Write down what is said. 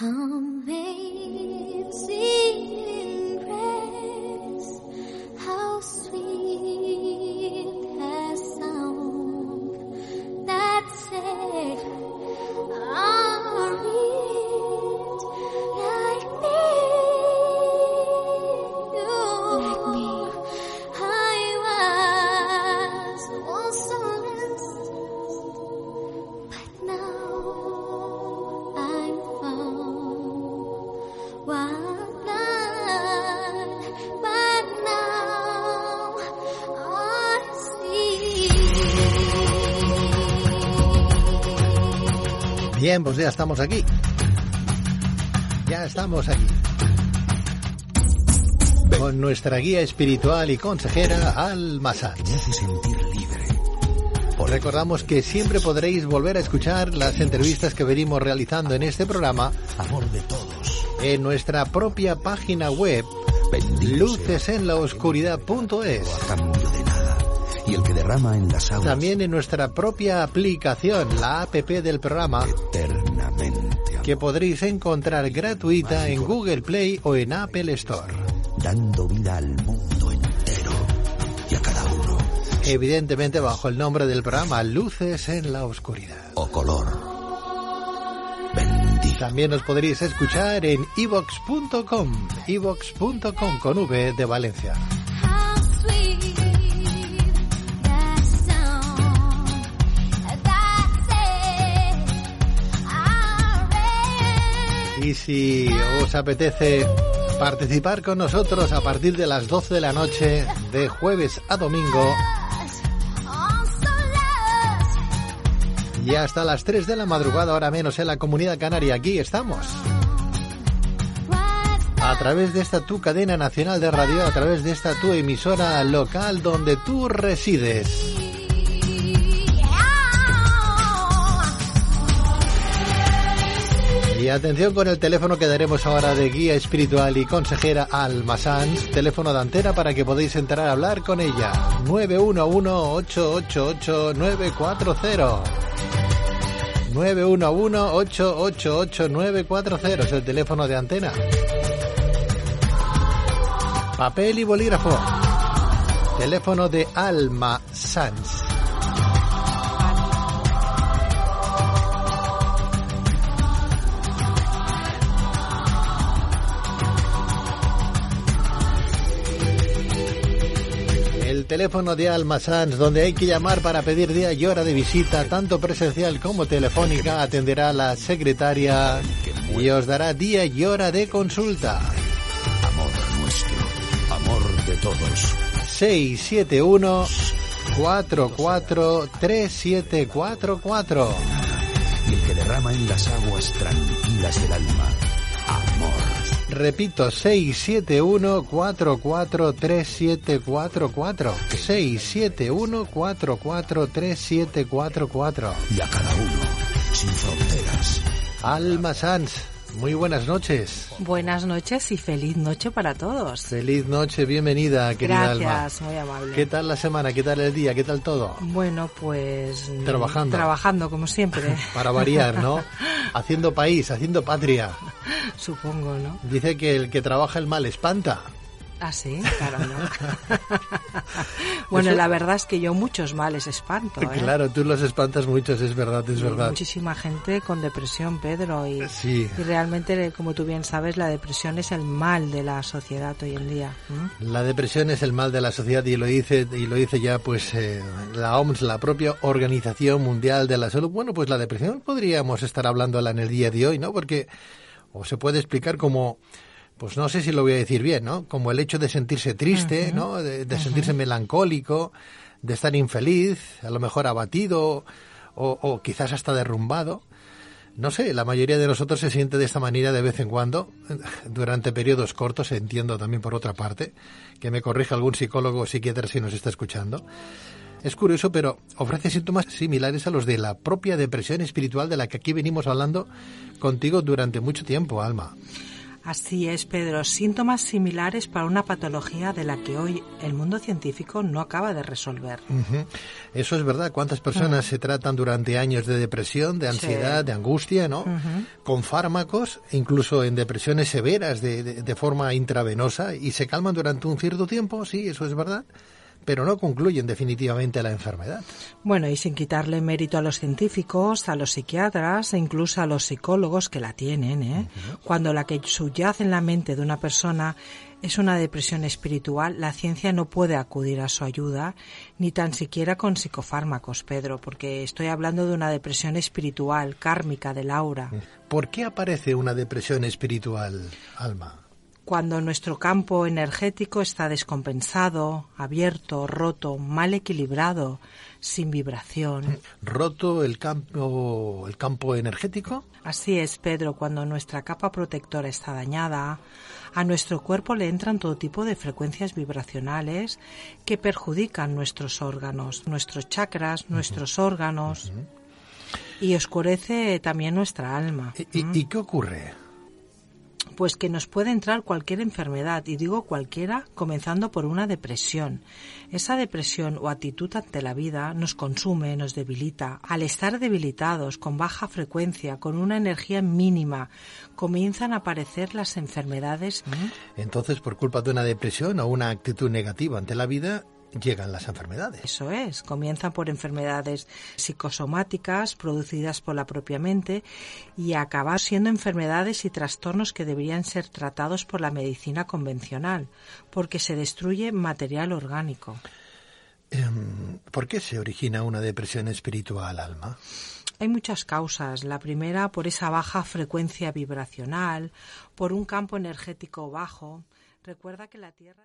Amazing Bien, pues ya estamos aquí. Ya estamos aquí. Con nuestra guía espiritual y consejera Alma Sanz. Me hace sentir libre. Os recordamos que siempre podréis volver a escuchar las entrevistas que venimos realizando en este programa Amor de todos. en nuestra propia página web lucesenlaoscuridad.es. Y el que derrama en las aguas También en nuestra propia aplicación, la app del programa, eternamente. que podréis encontrar gratuita en Google Play o en Apple Store. Dando vida al mundo entero. Y a cada uno. Evidentemente bajo el nombre del programa Luces en la Oscuridad. O color. Bendito. También os podréis escuchar en evox.com, evox.com con V de Valencia. Y si os apetece participar con nosotros a partir de las 12 de la noche, de jueves a domingo, y hasta las 3 de la madrugada, ahora menos en la comunidad canaria, aquí estamos. A través de esta tu cadena nacional de radio, a través de esta tu emisora local donde tú resides. Y atención con el teléfono que daremos ahora de guía espiritual y consejera Alma Sanz, teléfono de antena para que podáis entrar a hablar con ella. 911-888-940. 911-888-940 es el teléfono de antena. Papel y bolígrafo. Teléfono de Alma Sanz. Teléfono de Alma Sanz, donde hay que llamar para pedir día y hora de visita, tanto presencial como telefónica, atenderá la secretaria y os dará día y hora de consulta. Amor nuestro. Amor de todos. 671 44 3744. Y el que derrama en las aguas tranquilas del alma. Amor. Repito, 671 44 3744. 671 44 3744. Y a cada uno. Sin fronteras. Alma Sanz, muy buenas noches. Buenas noches y feliz noche para todos. Feliz noche, bienvenida, querida Gracias, Alma. muy amable. ¿Qué tal la semana? ¿Qué tal el día? ¿Qué tal todo? Bueno, pues mm, Trabajando. Trabajando como siempre. Para variar, ¿no? Haciendo país, haciendo patria. Supongo, ¿no? Dice que el que trabaja el mal espanta. Ah, sí, claro, ¿no? bueno, Eso- la verdad es que yo muchos males espanto, ¿eh? Claro, tú los espantas muchos, es verdad, es Y verdad. Muchísima gente con depresión, Pedro, y, Sí. y realmente, como tú bien sabes, la depresión es el mal de la sociedad hoy en día. La depresión es el mal de la sociedad y lo dice y lo dice ya pues eh, la OMS, la propia Organización Mundial de la Salud. Bueno, pues la depresión podríamos estar hablándola en el día de hoy, ¿no? Porque o se puede explicar como pues no sé si lo voy a decir bien, ¿no? Como el hecho de sentirse triste, ¿no? De, de sentirse melancólico, de estar infeliz, a lo mejor abatido o, o quizás hasta derrumbado. No sé, la mayoría de nosotros se siente de esta manera de vez en cuando, durante periodos cortos, entiendo también por otra parte, que me corrija algún psicólogo o psiquiatra si nos está escuchando. Es curioso, pero ofrece síntomas similares a los de la propia depresión espiritual de la que aquí venimos hablando contigo durante mucho tiempo, Alma. Así es, Pedro. Síntomas similares para una patología de la que hoy el mundo científico no acaba de resolver. Eso es verdad. ¿Cuántas personas se tratan durante años de depresión, de ansiedad, Sí. de angustia, ¿no? Con fármacos, incluso en depresiones severas de, de- de forma intravenosa y se calman durante un cierto tiempo, sí, eso es verdad, pero no concluyen definitivamente la enfermedad. Bueno, y sin quitarle mérito a los científicos, a los psiquiatras e incluso a los psicólogos que la tienen, ¿eh? Cuando la que subyace en la mente de una persona es una depresión espiritual, la ciencia no puede acudir a su ayuda, ni tan siquiera con psicofármacos, Pedro, porque estoy hablando de una depresión espiritual, kármica, del aura. ¿Por qué aparece una depresión espiritual, Alma? Cuando nuestro campo energético está descompensado, abierto, roto, mal equilibrado, sin vibración. ¿Roto el campo, el campo energético? Así es, Pedro, cuando nuestra capa protectora está dañada, a nuestro cuerpo le entran todo tipo de frecuencias vibracionales que perjudican nuestros órganos, nuestros chakras, nuestros órganos y oscurece también nuestra alma. ¿Y, y- y qué ocurre? Pues que nos puede entrar cualquier enfermedad, y digo cualquiera, comenzando por una depresión. Esa depresión o actitud ante la vida nos consume, nos debilita. Al estar debilitados, con baja frecuencia, con una energía mínima, comienzan a aparecer las enfermedades. Entonces, por culpa de una depresión o una actitud negativa ante la vida, llegan las enfermedades. Eso es, comienzan por enfermedades psicosomáticas producidas por la propia mente y acaban siendo enfermedades y trastornos que deberían ser tratados por la medicina convencional, porque se destruye material orgánico. Em, ¿Por qué se origina una depresión espiritual, Alma? Hay muchas causas. La primera por esa baja frecuencia vibracional, por un campo energético bajo. Recuerda que la Tierra.